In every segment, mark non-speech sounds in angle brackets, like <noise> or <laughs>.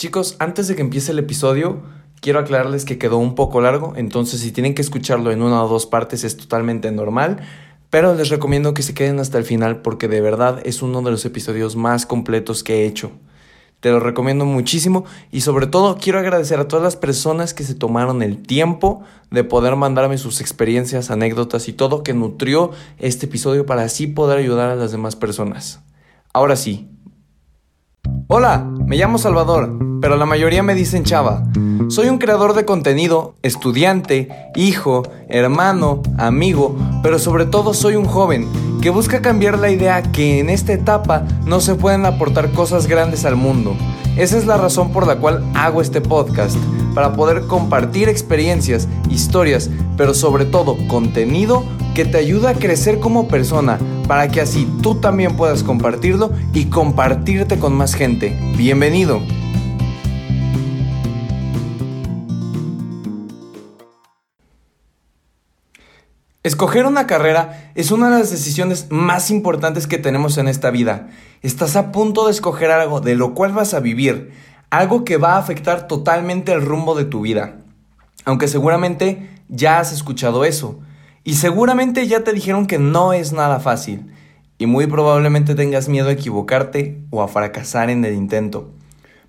Chicos, antes de que empiece el episodio, quiero aclararles que quedó un poco largo, entonces si tienen que escucharlo en una o dos partes es totalmente normal, pero les recomiendo que se queden hasta el final porque de verdad es uno de los episodios más completos que he hecho. Te lo recomiendo muchísimo y sobre todo quiero agradecer a todas las personas que se tomaron el tiempo de poder mandarme sus experiencias, anécdotas y todo que nutrió este episodio para así poder ayudar a las demás personas. Ahora sí. Hola, me llamo Salvador, pero la mayoría me dicen Chava. Soy un creador de contenido, estudiante, hijo, hermano, amigo, pero sobre todo soy un joven que busca cambiar la idea que en esta etapa no se pueden aportar cosas grandes al mundo. Esa es la razón por la cual hago este podcast, para poder compartir experiencias, historias, pero sobre todo contenido que te ayuda a crecer como persona, para que así tú también puedas compartirlo y compartirte con más gente. Bienvenido. Escoger una carrera es una de las decisiones más importantes que tenemos en esta vida. Estás a punto de escoger algo de lo cual vas a vivir, algo que va a afectar totalmente el rumbo de tu vida. Aunque seguramente ya has escuchado eso. Y seguramente ya te dijeron que no es nada fácil. Y muy probablemente tengas miedo a equivocarte o a fracasar en el intento.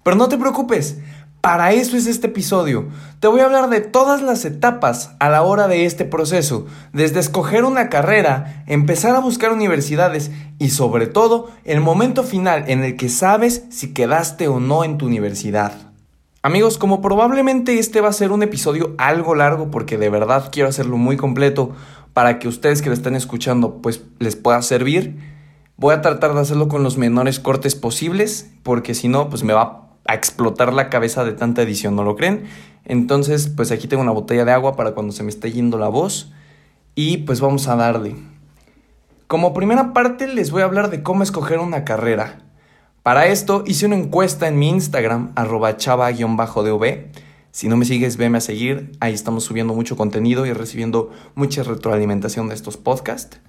Pero no te preocupes, para eso es este episodio. Te voy a hablar de todas las etapas a la hora de este proceso, desde escoger una carrera, empezar a buscar universidades y sobre todo el momento final en el que sabes si quedaste o no en tu universidad. Amigos, como probablemente este va a ser un episodio algo largo porque de verdad quiero hacerlo muy completo para que ustedes que lo están escuchando pues les pueda servir, voy a tratar de hacerlo con los menores cortes posibles porque si no pues me va a explotar la cabeza de tanta edición, ¿no lo creen? Entonces, pues aquí tengo una botella de agua para cuando se me esté yendo la voz. Y pues vamos a darle. Como primera parte les voy a hablar de cómo escoger una carrera. Para esto hice una encuesta en mi Instagram, arroba chava-dv. Si no me sigues, veme a seguir. Ahí estamos subiendo mucho contenido y recibiendo mucha retroalimentación de estos podcasts.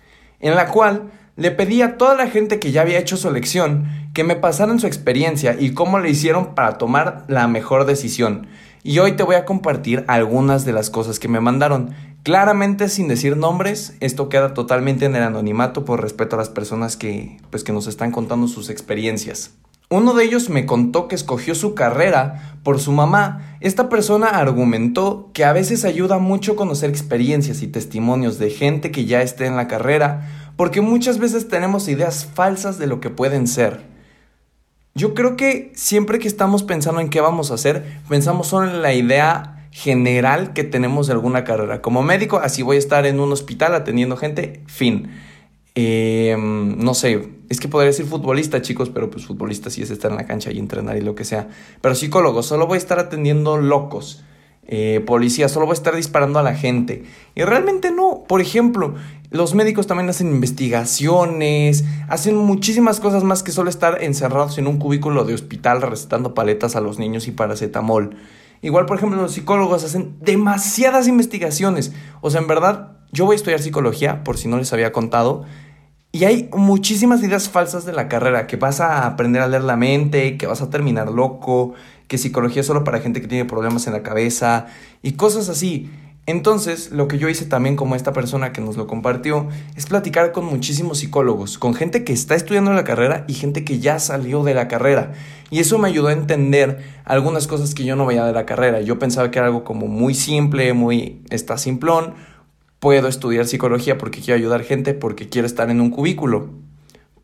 En la cual le pedí a toda la gente que ya había hecho su elección que me pasaran su experiencia y cómo le hicieron para tomar la mejor decisión. Y hoy te voy a compartir algunas de las cosas que me mandaron. Claramente sin decir nombres, esto queda totalmente en el anonimato por respeto a las personas que pues que nos están contando sus experiencias. Uno de ellos me contó que escogió su carrera por su mamá. Esta persona argumentó que a veces ayuda mucho conocer experiencias y testimonios de gente que ya esté en la carrera porque muchas veces tenemos ideas falsas de lo que pueden ser. Yo creo que siempre que estamos pensando en qué vamos a hacer, pensamos solo en la idea general que tenemos de alguna carrera. Como médico, así voy a estar en un hospital atendiendo gente, fin. Em, no sé, es que podría decir futbolista, chicos, pero pues futbolista sí es estar en la cancha y entrenar y lo que sea. Pero psicólogo, solo voy a estar atendiendo locos. Eh, policía, solo voy a estar disparando a la gente. Y realmente no. Por ejemplo, los médicos también hacen investigaciones, hacen muchísimas cosas más que solo estar encerrados en un cubículo de hospital recetando paletas a los niños y paracetamol. Igual, por ejemplo, los psicólogos hacen demasiadas investigaciones. O sea, en verdad, yo voy a estudiar psicología, por si no les había contado. Y hay muchísimas ideas falsas de la carrera, que vas a aprender a leer la mente, que vas a terminar loco, que psicología es solo para gente que tiene problemas en la cabeza y cosas así. Entonces, lo que yo hice también como esta persona que nos lo compartió es platicar con muchísimos psicólogos, con gente que está estudiando la carrera y gente que ya salió de la carrera. Y eso me ayudó a entender algunas cosas que yo no veía de la carrera. Yo pensaba que era algo como muy simple, muy está simplón. Puedo estudiar psicología porque quiero ayudar gente, porque quiero estar en un cubículo.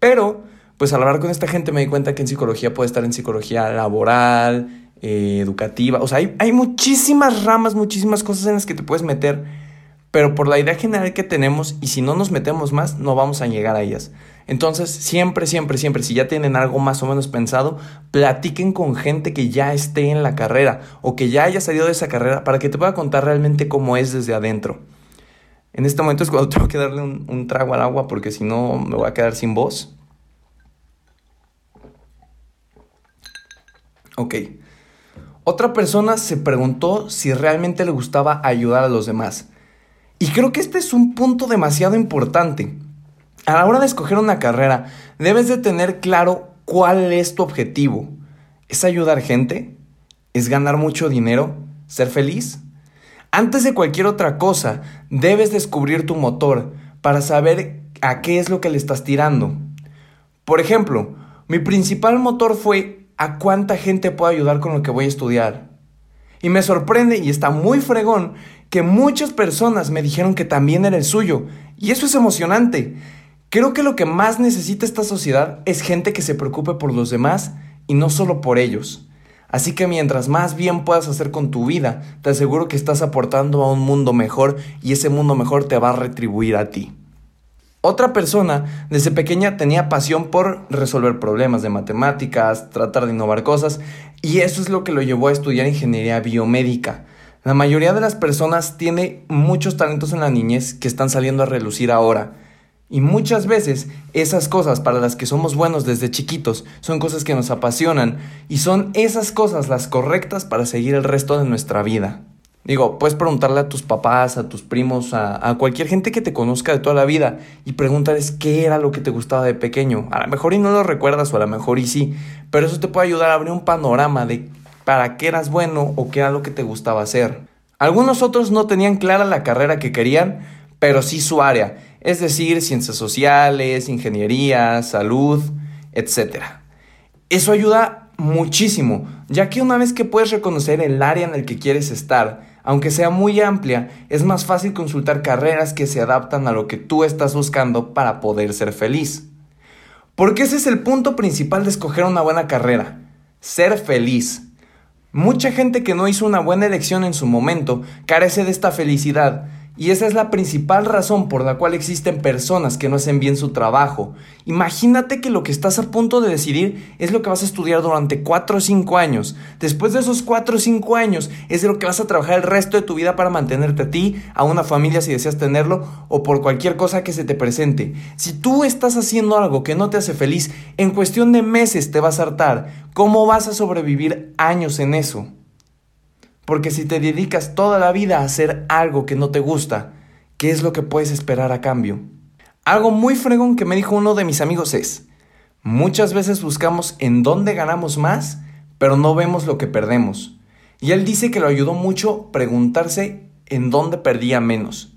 Pero pues al hablar con esta gente me di cuenta que en psicología puede estar en psicología laboral, eh, educativa, o sea, hay, hay muchísimas ramas, muchísimas cosas en las que te puedes meter, pero por la idea general que tenemos y si no nos metemos más, no vamos a llegar a ellas. Entonces, siempre, siempre, siempre, si ya tienen algo más o menos pensado, platiquen con gente que ya esté en la carrera o que ya haya salido de esa carrera para que te pueda contar realmente cómo es desde adentro. En este momento es cuando <laughs> tengo que darle un, un trago al agua porque si no me voy a quedar sin voz. Ok. Otra persona se preguntó si realmente le gustaba ayudar a los demás. Y creo que este es un punto demasiado importante. A la hora de escoger una carrera, debes de tener claro cuál es tu objetivo. ¿Es ayudar gente? ¿Es ganar mucho dinero? ¿Ser feliz? Antes de cualquier otra cosa, debes descubrir tu motor para saber a qué es lo que le estás tirando. Por ejemplo, mi principal motor fue a cuánta gente puedo ayudar con lo que voy a estudiar. Y me sorprende y está muy fregón que muchas personas me dijeron que también era el suyo. Y eso es emocionante. Creo que lo que más necesita esta sociedad es gente que se preocupe por los demás y no solo por ellos. Así que mientras más bien puedas hacer con tu vida, te aseguro que estás aportando a un mundo mejor y ese mundo mejor te va a retribuir a ti. Otra persona desde pequeña tenía pasión por resolver problemas de matemáticas, tratar de innovar cosas, y eso es lo que lo llevó a estudiar ingeniería biomédica. La mayoría de las personas tiene muchos talentos en la niñez que están saliendo a relucir ahora. Y muchas veces esas cosas para las que somos buenos desde chiquitos son cosas que nos apasionan y son esas cosas las correctas para seguir el resto de nuestra vida. Digo, puedes preguntarle a tus papás, a tus primos, a, cualquier gente que te conozca de toda la vida y preguntarles qué era lo que te gustaba de pequeño. A lo mejor y no lo recuerdas o a lo mejor y sí, pero eso te puede ayudar a abrir un panorama de para qué eras bueno o qué era lo que te gustaba hacer. Algunos otros no tenían clara la carrera que querían, pero sí su área es decir, ciencias sociales, ingeniería, salud, etc. Eso ayuda muchísimo, ya que una vez que puedes reconocer el área en el que quieres estar, aunque sea muy amplia, es más fácil consultar carreras que se adaptan a lo que tú estás buscando para poder ser feliz. Porque ese es el punto principal de escoger una buena carrera, ser feliz. Mucha gente que no hizo una buena elección en su momento carece de esta felicidad y esa es la principal razón por la cual existen personas que no hacen bien su trabajo. Imagínate que lo que estás a punto de decidir es lo que vas a estudiar durante 4 o 5 años. Después de esos 4 o 5 años es lo que vas a trabajar el resto de tu vida para mantenerte a ti, a una familia si deseas tenerlo o por cualquier cosa que se te presente. Si tú estás haciendo algo que no te hace feliz, en cuestión de meses te vas a hartar. ¿Cómo vas a sobrevivir años en eso? Porque si te dedicas toda la vida a hacer algo que no te gusta, ¿qué es lo que puedes esperar a cambio? Algo muy fregón que me dijo uno de mis amigos es, muchas veces buscamos en dónde ganamos más, pero no vemos lo que perdemos. Y él dice que lo ayudó mucho preguntarse en dónde perdía menos.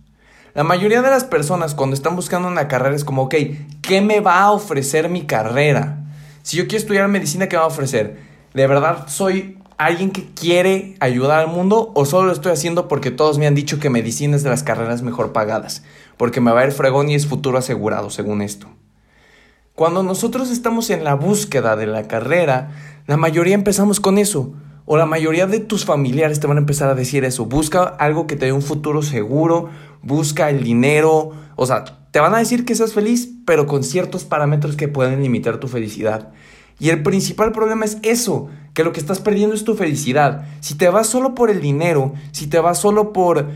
La mayoría de las personas cuando están buscando una carrera es como, ok, ¿qué me va a ofrecer mi carrera? Si yo quiero estudiar medicina, ¿qué me va a ofrecer? ¿De verdad soy alguien que quiere ayudar al mundo o solo lo estoy haciendo porque todos me han dicho que medicina es de las carreras mejor pagadas? Porque me va a ir fregón y es futuro asegurado, según esto. Cuando nosotros estamos en la búsqueda de la carrera, la mayoría empezamos con eso. O la mayoría de tus familiares te van a empezar a decir eso. Busca algo que te dé un futuro seguro, busca el dinero. O sea, te van a decir que seas feliz, pero con ciertos parámetros que pueden limitar tu felicidad. Y el principal problema es eso, que lo que estás perdiendo es tu felicidad. Si te vas solo por el dinero, si te vas solo por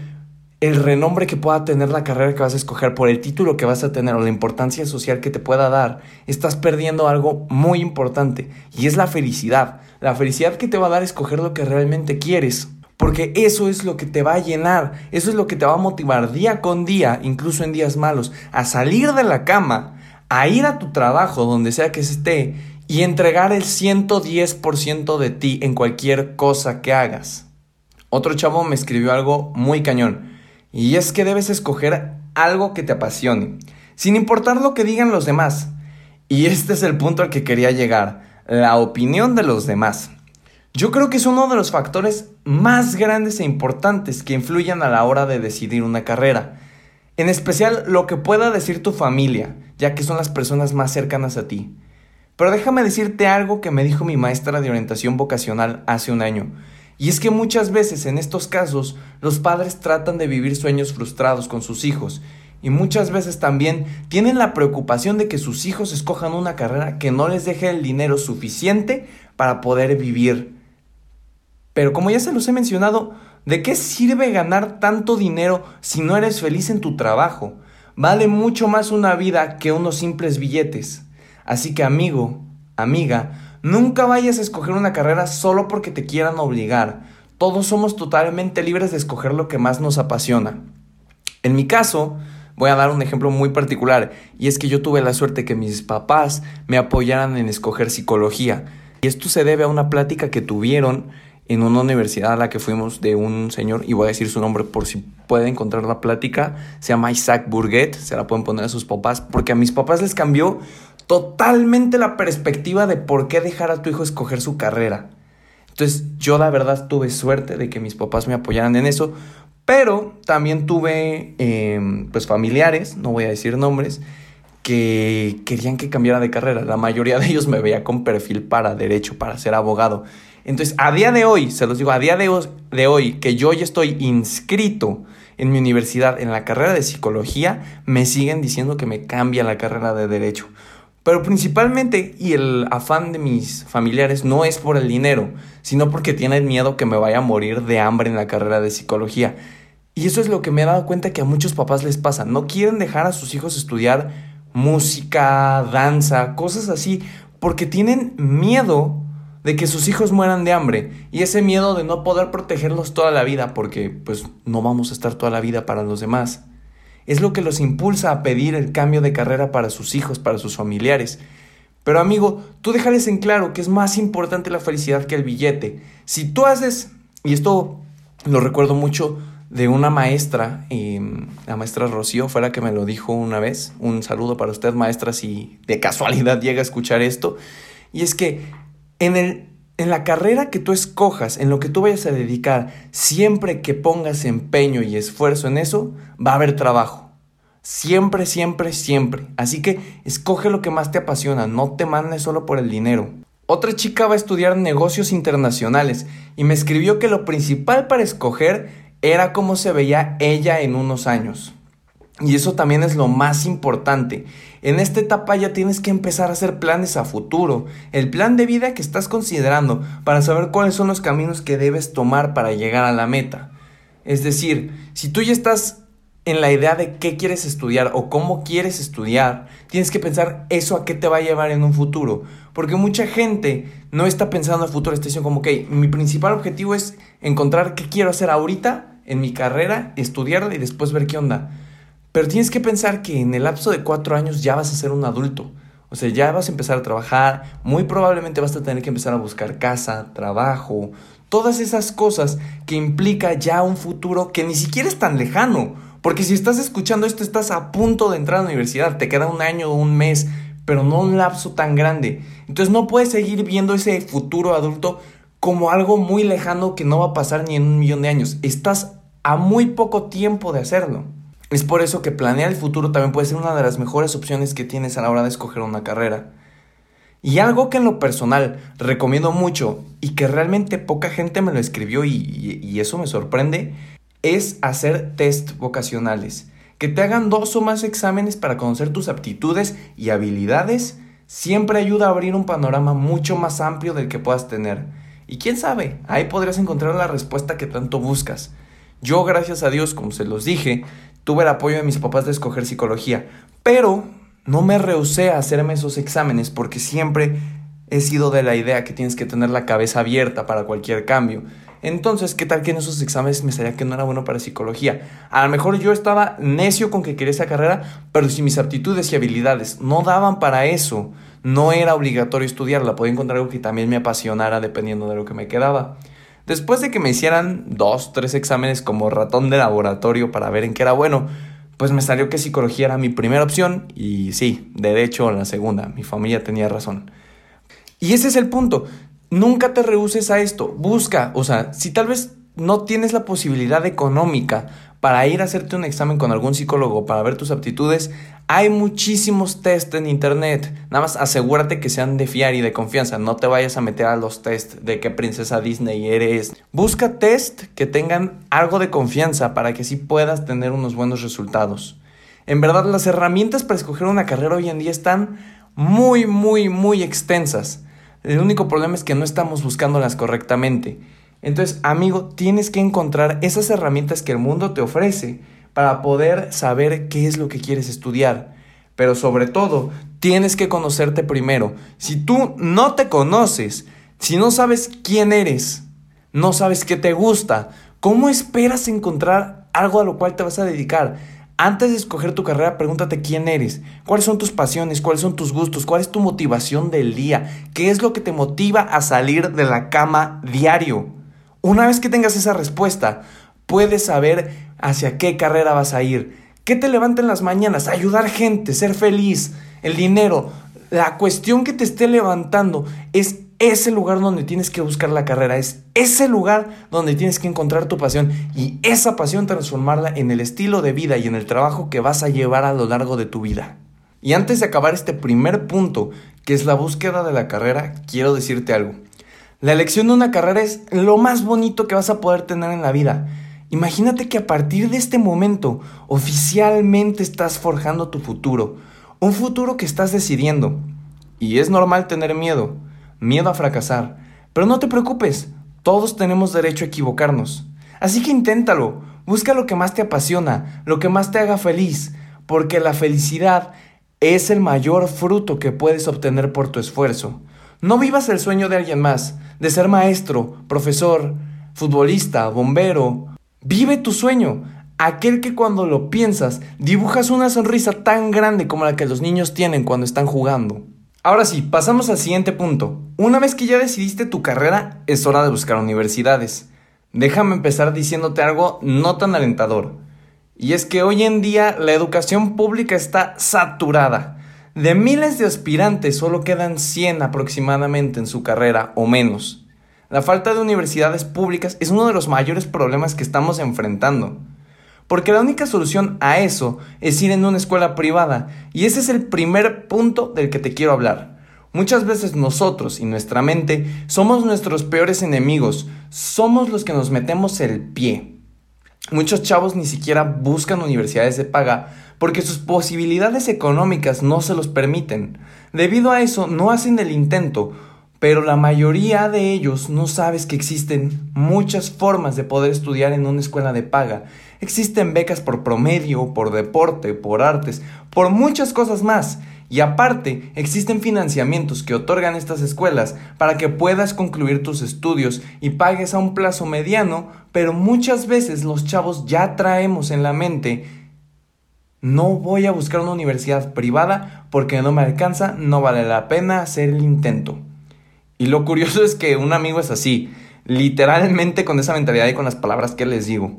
el renombre que pueda tener la carrera que vas a escoger, por el título que vas a tener o la importancia social que te pueda dar, estás perdiendo algo muy importante y es la felicidad. La felicidad que te va a dar escoger lo que realmente quieres. Porque eso es lo que te va a llenar, eso es lo que te va a motivar día con día, incluso en días malos, a salir de la cama, a ir a tu trabajo, donde sea que esté, y entregar el 110% de ti en cualquier cosa que hagas. Otro chavo me escribió algo muy cañón, y es que debes escoger algo que te apasione, sin importar lo que digan los demás. Y este es el punto al que quería llegar, la opinión de los demás. Yo creo que es uno de los factores más grandes e importantes que influyen a la hora de decidir una carrera. En especial lo que pueda decir tu familia, ya que son las personas más cercanas a ti. Pero déjame decirte algo que me dijo mi maestra de orientación vocacional hace un año. Y es que muchas veces en estos casos los padres tratan de vivir sueños frustrados con sus hijos y muchas veces también tienen la preocupación de que sus hijos escojan una carrera que no les deje el dinero suficiente para poder vivir. Pero como ya se los he mencionado, ¿de qué sirve ganar tanto dinero si no eres feliz en tu trabajo? Vale mucho más una vida que unos simples billetes. Así que amigo, amiga, nunca vayas a escoger una carrera solo porque te quieran obligar. Todos somos totalmente libres de escoger lo que más nos apasiona. En mi caso, voy a dar un ejemplo muy particular, y es que yo tuve la suerte que mis papás me apoyaran en escoger psicología. Y esto se debe a una plática que tuvieron en una universidad a la que fuimos de un señor, y voy a decir su nombre por si pueden encontrar la plática, se llama Isaac Burguet, se la pueden poner a sus papás, porque a mis papás les cambió totalmente la perspectiva de por qué dejar a tu hijo escoger su carrera. Entonces yo la verdad tuve suerte de que mis papás me apoyaran en eso, pero también tuve em, pues familiares, no voy a decir nombres, que querían que cambiara de carrera. La mayoría de ellos me veía con perfil para derecho, para ser abogado. Entonces, a día de hoy, se los digo, a día de, de hoy, que yo ya estoy inscrito en mi universidad en la carrera de psicología, me siguen diciendo que me cambia la carrera de derecho. Pero principalmente, y el afán de mis familiares no es por el dinero, sino porque tienen miedo que me vaya a morir de hambre en la carrera de psicología. Y eso es lo que me he dado cuenta que a muchos papás les pasa. No quieren dejar a sus hijos estudiar música, danza, cosas así, porque tienen miedo de que sus hijos mueran de hambre y ese miedo de no poder protegerlos toda la vida porque pues no vamos a estar toda la vida para los demás. Es lo que los impulsa a pedir el cambio de carrera para sus hijos, para sus familiares. Pero amigo, tú déjales en claro que es más importante la felicidad que el billete. Si tú haces, y esto lo recuerdo mucho de una maestra, la maestra Rocío fue la que me lo dijo una vez, un saludo para usted maestra si de casualidad llega a escuchar esto, y es que en, el, en la carrera que tú escojas, en lo que tú vayas a dedicar, siempre que pongas empeño y esfuerzo en eso, va a haber trabajo. Siempre, siempre, siempre. Así que escoge lo que más te apasiona, no te mandes solo por el dinero. Otra chica va a estudiar negocios internacionales y me escribió que lo principal para escoger era cómo se veía ella en unos años. Y eso también es lo más importante. En esta etapa ya tienes que empezar a hacer planes a futuro, el plan de vida que estás considerando para saber cuáles son los caminos que debes tomar para llegar a la meta. Es decir, si tú ya estás en la idea de qué quieres estudiar o cómo quieres estudiar, tienes que pensar eso a qué te va a llevar en un futuro. Porque mucha gente no está pensando en el futuro, está diciendo como, ok, mi principal objetivo es encontrar qué quiero hacer ahorita en mi carrera, estudiarla y después ver qué onda. Pero tienes que pensar que en el lapso de cuatro años ya vas a ser un adulto. O sea, ya vas a empezar a trabajar, muy probablemente vas a tener que empezar a buscar casa, trabajo, todas esas cosas que implica ya un futuro que ni siquiera es tan lejano. Porque si estás escuchando esto, estás a punto de entrar a la universidad, te queda un año o un mes, pero no un lapso tan grande. Entonces no puedes seguir viendo ese futuro adulto como algo muy lejano que no va a pasar ni en un millón de años. Estás a muy poco tiempo de hacerlo. Es por eso que planear el futuro también puede ser una de las mejores opciones que tienes a la hora de escoger una carrera. Y algo que en lo personal recomiendo mucho y que realmente poca gente me lo escribió y, eso me sorprende, es hacer test vocacionales. Que te hagan dos o más exámenes para conocer tus aptitudes y habilidades siempre ayuda a abrir un panorama mucho más amplio del que puedas tener. Y quién sabe, ahí podrías encontrar la respuesta que tanto buscas. Yo, gracias a Dios, como se los dije, tuve el apoyo de mis papás de escoger psicología, pero no me rehusé a hacerme esos exámenes porque siempre he sido de la idea que tienes que tener la cabeza abierta para cualquier cambio. Entonces, ¿qué tal que en esos exámenes me salía que no era bueno para psicología? A lo mejor yo estaba necio con que quería esa carrera, pero si mis aptitudes y habilidades no daban para eso, no era obligatorio estudiarla, podía encontrar algo que también me apasionara dependiendo de lo que me quedaba. Después de que me hicieran dos, tres exámenes como ratón de laboratorio para ver en qué era bueno, pues me salió que psicología era mi primera opción y sí, derecho la segunda. Mi familia tenía razón. Y ese es el punto. Nunca te rehuses a esto. Busca, o sea, si tal vez no tienes la posibilidad económica para ir a hacerte un examen con algún psicólogo para ver tus aptitudes, hay muchísimos test en internet. Nada más asegúrate que sean de fiar y de confianza. No te vayas a meter a los test de qué princesa Disney eres. Busca test que tengan algo de confianza para que así puedas tener unos buenos resultados. En verdad, las herramientas para escoger una carrera hoy en día están muy, muy, muy extensas. El único problema es que no estamos buscándolas correctamente. Entonces, amigo, tienes que encontrar esas herramientas que el mundo te ofrece para poder saber qué es lo que quieres estudiar. Pero sobre todo, tienes que conocerte primero. Si tú no te conoces, si no sabes quién eres, no sabes qué te gusta, ¿cómo esperas encontrar algo a lo cual te vas a dedicar? Antes de escoger tu carrera, pregúntate quién eres, cuáles son tus pasiones, cuáles son tus gustos, cuál es tu motivación del día, qué es lo que te motiva a salir de la cama diario. Una vez que tengas esa respuesta, puedes saber hacia qué carrera vas a ir. ¿Qué te levanta en las mañanas? Ayudar gente, ser feliz, el dinero. La cuestión que te esté levantando es ese lugar donde tienes que buscar la carrera, es ese lugar donde tienes que encontrar tu pasión y esa pasión transformarla en el estilo de vida y en el trabajo que vas a llevar a lo largo de tu vida. Y antes de acabar este primer punto, que es la búsqueda de la carrera, quiero decirte algo. La elección de una carrera es lo más bonito que vas a poder tener en la vida. Imagínate que a partir de este momento oficialmente estás forjando tu futuro, un futuro que estás decidiendo. Y es normal tener miedo, miedo a fracasar, pero no te preocupes, todos tenemos derecho a equivocarnos. Así que inténtalo, busca lo que más te apasiona, lo que más te haga feliz, porque la felicidad es el mayor fruto que puedes obtener por tu esfuerzo. No vivas el sueño de alguien más, de ser maestro, profesor, futbolista, bombero. Vive tu sueño, aquel que cuando lo piensas dibujas una sonrisa tan grande como la que los niños tienen cuando están jugando. Ahora sí, pasamos al siguiente punto. Una vez que ya decidiste tu carrera, es hora de buscar universidades. Déjame empezar diciéndote algo no tan alentador. Y es que hoy en día la educación pública está saturada. De miles de aspirantes solo quedan 100 aproximadamente en su carrera o menos. La falta de universidades públicas es uno de los mayores problemas que estamos enfrentando. Porque la única solución a eso es ir en una escuela privada. Y ese es el primer punto del que te quiero hablar. Muchas veces nosotros y nuestra mente somos nuestros peores enemigos. Somos los que nos metemos el pie. Muchos chavos ni siquiera buscan universidades de paga porque sus posibilidades económicas no se los permiten. Debido a eso no hacen el intento, pero la mayoría de ellos no sabes que existen muchas formas de poder estudiar en una escuela de paga. Existen becas por promedio, por deporte, por artes, por muchas cosas más. Y aparte, existen financiamientos que otorgan estas escuelas para que puedas concluir tus estudios y pagues a un plazo mediano, pero muchas veces los chavos ya traemos en la mente no voy a buscar una universidad privada porque no me alcanza, no vale la pena hacer el intento. Y lo curioso es que un amigo es así, literalmente con esa mentalidad y con las palabras que les digo.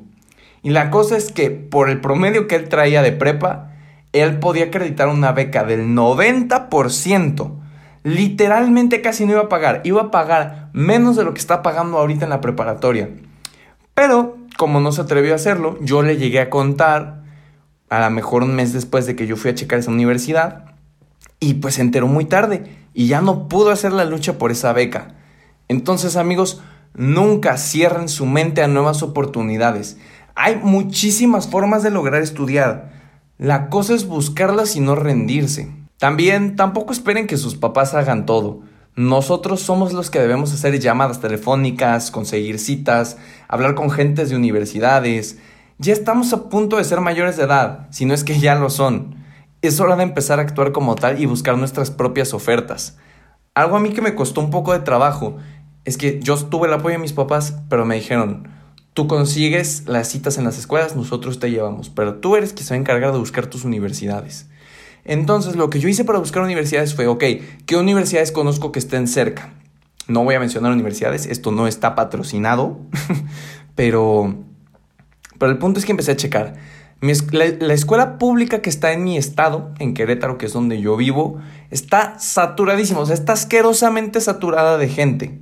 Y la cosa es que por el promedio que él traía de prepa, él podía acreditar una beca del 90%. Literalmente casi no iba a pagar, iba a pagar menos de lo que está pagando ahorita en la preparatoria. Pero, como no se atrevió a hacerlo, yo le llegué a contar a lo mejor un mes después de que yo fui a checar esa universidad y pues se enteró muy tarde y ya no pudo hacer la lucha por esa beca. Entonces amigos, nunca cierren su mente a nuevas oportunidades. Hay muchísimas formas de lograr estudiar. La cosa es buscarlas y no rendirse. También tampoco esperen que sus papás hagan todo. Nosotros somos los que debemos hacer llamadas telefónicas, conseguir citas, hablar con gentes de universidades, ya estamos a punto de ser mayores de edad, si no es que ya lo son. Es hora de empezar a actuar como tal y buscar nuestras propias ofertas. Algo a mí que me costó un poco de trabajo es que yo tuve el apoyo de mis papás, pero me dijeron, tú consigues las citas en las escuelas, nosotros te llevamos, pero tú eres quien se va a encargar de buscar tus universidades. Entonces lo que yo hice para buscar universidades fue, ok, ¿qué universidades conozco que estén cerca? No voy a mencionar universidades, esto no está patrocinado, <laughs> pero pero el punto es que empecé a checar. la, escuela pública que está en mi estado, en Querétaro, que es donde yo vivo, está saturadísima, o sea, está asquerosamente saturada de gente.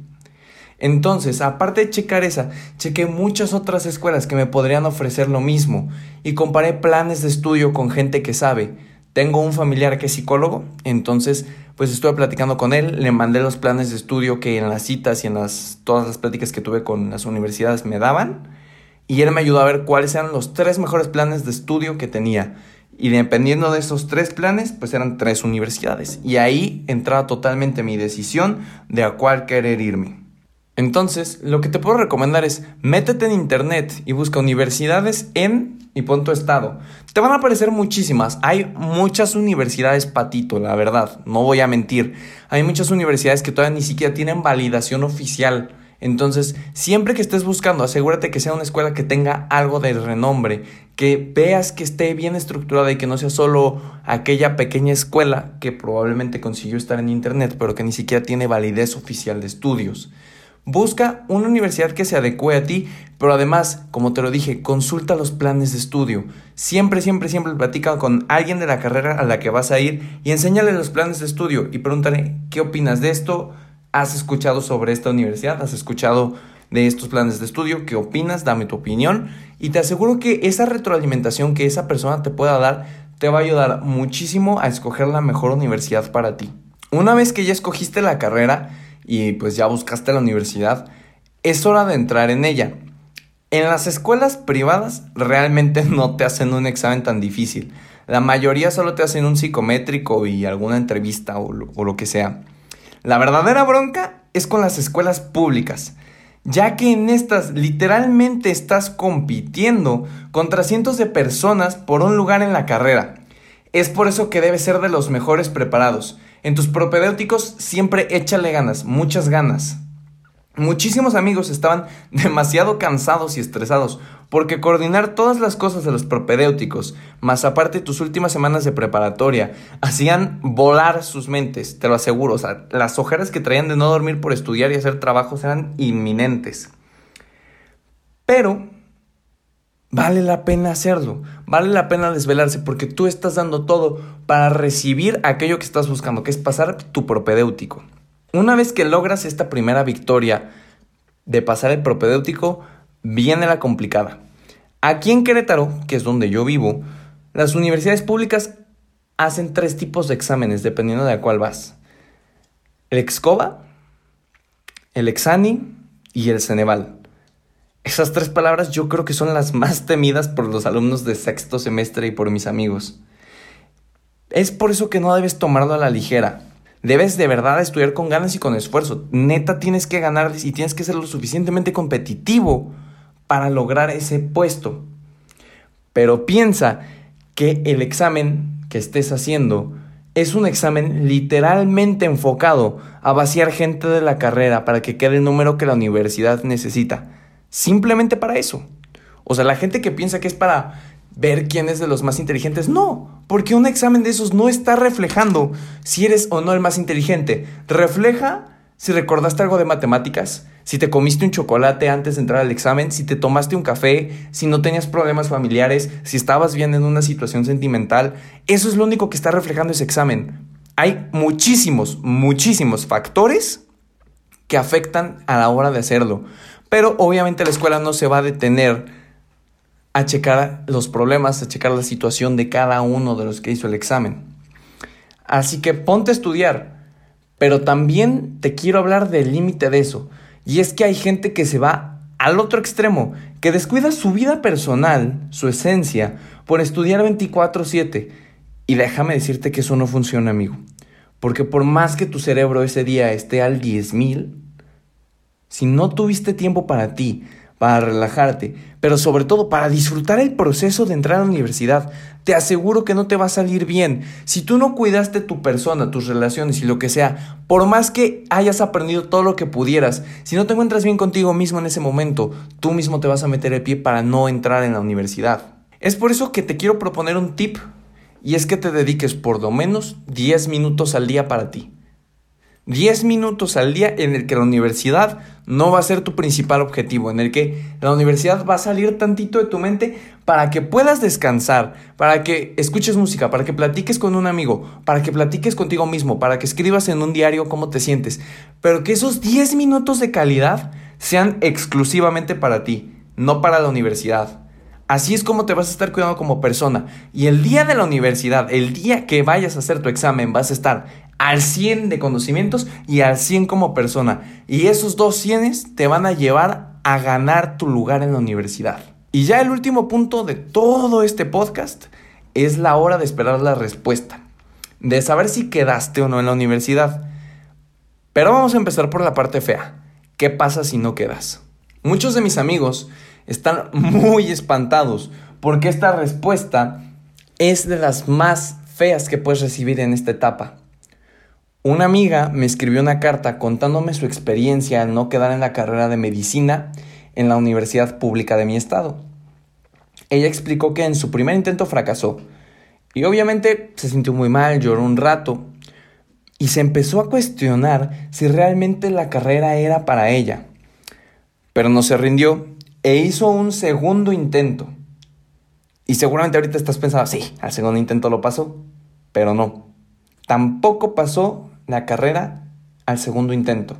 Entonces, aparte de checar esa, chequé muchas otras escuelas que me podrían ofrecer lo mismo y comparé planes de estudio con gente que sabe. Tengo un familiar que es psicólogo, entonces pues estuve platicando con él, le mandé los planes de estudio que en las citas y en las, todas las pláticas que tuve con las universidades me daban y él me ayudó a ver cuáles eran los tres mejores planes de estudio que tenía. Y dependiendo de esos tres planes, pues eran tres universidades. Y ahí entraba totalmente mi decisión de a cuál querer irme. Entonces, lo que te puedo recomendar es métete en internet y busca universidades en y pon tu estado. Te van a aparecer muchísimas. Hay muchas universidades patito, la verdad, no voy a mentir. Hay muchas universidades que todavía ni siquiera tienen validación oficial. Entonces, siempre que estés buscando, asegúrate que sea una escuela que tenga algo de renombre, que veas que esté bien estructurada y que no sea solo aquella pequeña escuela que probablemente consiguió estar en internet, pero que ni siquiera tiene validez oficial de estudios. Busca una universidad que se adecue a ti, pero además, como te lo dije, consulta los planes de estudio. Siempre, siempre, siempre platica con alguien de la carrera a la que vas a ir y enséñale los planes de estudio y pregúntale qué opinas de esto, has escuchado sobre esta universidad, has escuchado de estos planes de estudio, qué opinas, dame tu opinión y te aseguro que esa retroalimentación que esa persona te pueda dar te va a ayudar muchísimo a escoger la mejor universidad para ti. Una vez que ya escogiste la carrera, y pues ya buscaste la universidad, es hora de entrar en ella. En las escuelas privadas realmente <laughs> no te hacen un examen tan difícil. La mayoría solo te hacen un psicométrico y alguna entrevista o lo, o lo que sea. La verdadera bronca es con las escuelas públicas, ya que en estas literalmente estás compitiendo contra cientos de personas por un lugar en la carrera. Es por eso que debes ser de los mejores preparados. En tus propedéuticos siempre échale ganas, muchas ganas. Muchísimos amigos estaban <laughs> demasiado cansados y estresados porque coordinar todas las cosas de los propedéuticos, más aparte tus últimas semanas de preparatoria, hacían volar sus mentes, te lo aseguro. O sea, las ojeras que traían de no dormir por estudiar y hacer trabajos eran inminentes. Pero Vale la pena hacerlo, vale la pena desvelarse porque tú estás dando todo para recibir aquello que estás buscando, que es pasar tu propedéutico. Una vez que logras esta primera victoria de pasar el propedéutico, viene la complicada. Aquí en Querétaro, que es donde yo vivo, las universidades públicas hacen tres tipos de exámenes dependiendo de a cuál vas. El Excoba, el Exani y el Ceneval. Esas tres palabras yo creo que son las más temidas por los alumnos de sexto semestre y por mis amigos. Es por eso que no debes tomarlo a la ligera. Debes de verdad estudiar con ganas y con esfuerzo. Neta tienes que ganar y tienes que ser lo suficientemente competitivo para lograr ese puesto. Pero piensa que el examen que estés haciendo es un examen literalmente enfocado a vaciar gente de la carrera para que quede el número que la universidad necesita simplemente para eso. O sea, la gente que piensa que es para ver quién es de los más inteligentes, no, porque un examen de esos no está reflejando si eres o no el más inteligente. Refleja si recordaste algo de matemáticas, si te comiste un chocolate antes de entrar al examen, si te tomaste un café, si no tenías problemas familiares, si estabas bien en una situación sentimental. Eso es lo único que está reflejando ese examen. Hay muchísimos, muchísimos factores que afectan a la hora de hacerlo. Pero obviamente la escuela no se va a detener a checar los problemas, a checar la situación de cada uno de los que hizo el examen. Así que ponte a estudiar, pero también te quiero hablar del límite de eso. Y es que hay gente que se va al otro extremo, que descuida su vida personal, su esencia, por estudiar 24/7. Y déjame decirte que eso no funciona, amigo. Porque por más que tu cerebro ese día esté al 10.000, si no tuviste tiempo para ti, para relajarte, pero sobre todo para disfrutar el proceso de entrar a la universidad, te aseguro que no te va a salir bien. Si tú no cuidaste tu persona, tus relaciones y lo que sea, por más que hayas aprendido todo lo que pudieras, si no te encuentras bien contigo mismo en ese momento, tú mismo te vas a meter el pie para no entrar en la universidad. Es por eso que te quiero proponer un tip y es que te dediques por lo menos 10 minutos al día para ti. 10 minutos al día en el que la universidad no va a ser tu principal objetivo, en el que la universidad va a salir tantito de tu mente para que puedas descansar, para que escuches música, para que platiques con un amigo, para que platiques contigo mismo, para que escribas en un diario cómo te sientes, pero que esos 10 minutos de calidad sean exclusivamente para ti, no para la universidad. Así es como te vas a estar cuidando como persona. Y el día de la universidad, el día que vayas a hacer tu examen, vas a estar al 100 de conocimientos y al 100 como persona. Y esos dos 100 te van a llevar a ganar tu lugar en la universidad. Y ya el último punto de todo este podcast es la hora de esperar la respuesta. De saber si quedaste o no en la universidad. Pero vamos a empezar por la parte fea. ¿Qué pasa si no quedas? Muchos de mis amigos están muy espantados porque esta respuesta es de las más feas que puedes recibir en esta etapa. Una amiga me escribió una carta contándome su experiencia al no quedar en la carrera de medicina en la universidad pública de mi estado. Ella explicó que en su primer intento fracasó y obviamente se sintió muy mal, lloró un rato y se empezó a cuestionar si realmente la carrera era para ella. Pero no se rindió e hizo un segundo intento. Y seguramente ahorita estás pensando, sí, al segundo intento lo pasó, pero no. Tampoco pasó la carrera al segundo intento.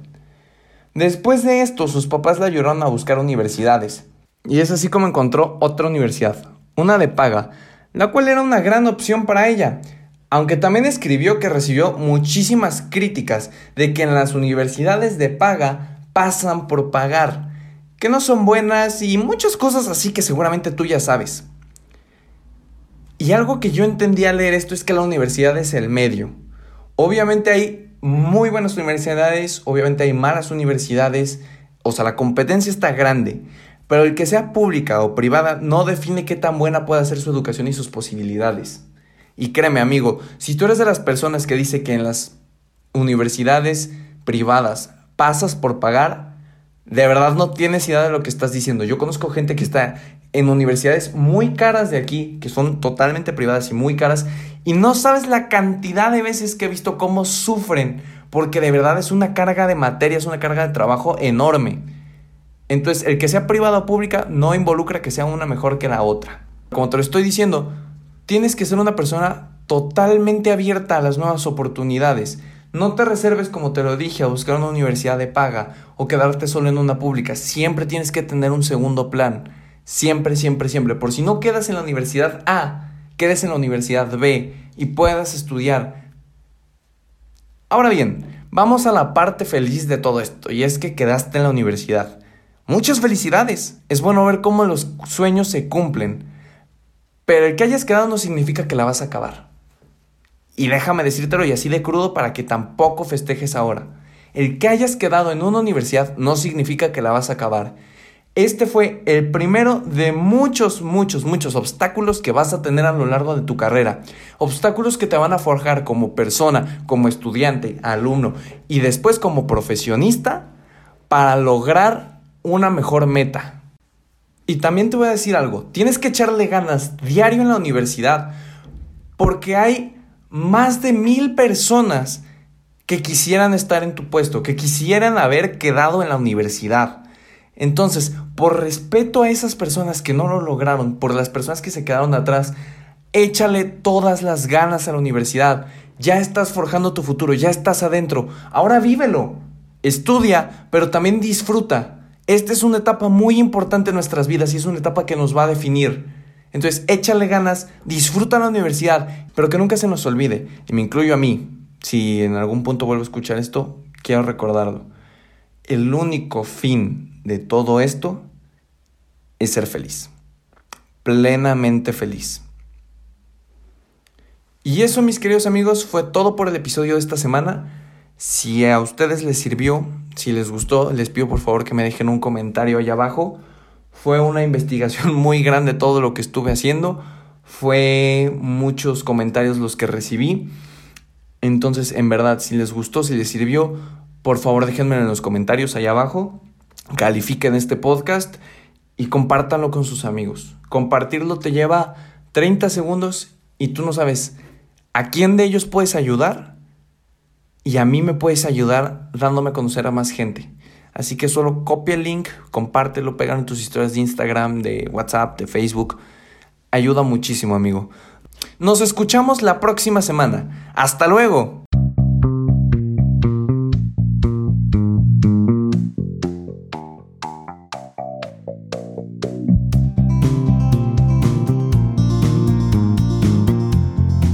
Después de esto, sus papás la ayudaron a buscar universidades. Y es así como encontró otra universidad, una de paga, la cual era una gran opción para ella. Aunque también escribió que recibió muchísimas críticas de que en las universidades de paga pasan por pagar, que no son buenas y muchas cosas así que seguramente tú ya sabes. Y algo que yo entendí al leer esto es que la universidad es el medio. Obviamente hay muy buenas universidades, obviamente hay malas universidades, o sea, la competencia está grande, pero el que sea pública o privada no define qué tan buena puede ser su educación y sus posibilidades. Y créeme amigo, si tú eres de las personas que dice que en las universidades privadas pasas por pagar, de verdad no tienes idea de lo que estás diciendo. Yo conozco gente que está en universidades muy caras de aquí, que son totalmente privadas y muy caras, y no sabes la cantidad de veces que he visto cómo sufren, porque de verdad es una carga de materia, es una carga de trabajo enorme. Entonces, el que sea privada o pública no involucra que sea una mejor que la otra. Como te lo estoy diciendo, tienes que ser una persona totalmente abierta a las nuevas oportunidades. No te reserves, como te lo dije, a buscar una universidad de paga o quedarte solo en una pública. Siempre tienes que tener un segundo plan. Siempre, siempre, siempre. Por si no quedas en la universidad A, quedes en la universidad B y puedas estudiar. Ahora bien, vamos a la parte feliz de todo esto, y es que quedaste en la universidad. Muchas felicidades. Es bueno ver cómo los sueños se cumplen. Pero el que hayas quedado no significa que la vas a acabar. Y déjame decírtelo y así de crudo para que tampoco festejes ahora. El que hayas quedado en una universidad no significa que la vas a acabar. Este fue el primero de muchos, muchos, muchos obstáculos que vas a tener a lo largo de tu carrera. Obstáculos que te van a forjar como persona, como estudiante, alumno y después como profesionista para lograr una mejor meta. Y también te voy a decir algo, tienes que echarle ganas diario en la universidad porque hay más de mil personas que quisieran estar en tu puesto, que quisieran haber quedado en la universidad. Entonces, por respeto a esas personas que no lo lograron, por las personas que se quedaron atrás, échale todas las ganas a la universidad. Ya estás forjando tu futuro, ya estás adentro. Ahora vívelo. Estudia, pero también disfruta. Esta es una etapa muy importante en nuestras vidas y es una etapa que nos va a definir. Entonces, échale ganas, disfruta la universidad, pero que nunca se nos olvide, y me incluyo a mí, si en algún punto vuelvo a escuchar esto, quiero recordarlo. El único fin de todo esto es ser feliz. Plenamente feliz. Y eso, mis queridos amigos, fue todo por el episodio de esta semana. Si a ustedes les sirvió, si les gustó, les pido por favor que me dejen un comentario ahí abajo. Fue una investigación <laughs> muy grande todo lo que estuve haciendo. Fue muchos comentarios los que recibí. Entonces, en verdad, si les gustó, si les sirvió, por favor déjenme en los comentarios ahí abajo califiquen este podcast y compártanlo con sus amigos. Compartirlo te lleva 30 segundos y tú no sabes a quién de ellos puedes ayudar y a mí me puedes ayudar dándome a conocer a más gente. Así que solo copia el link, compártelo, pégalo en tus historias de Instagram, de WhatsApp, de Facebook. Ayuda muchísimo, amigo. Nos escuchamos la próxima semana. Hasta luego.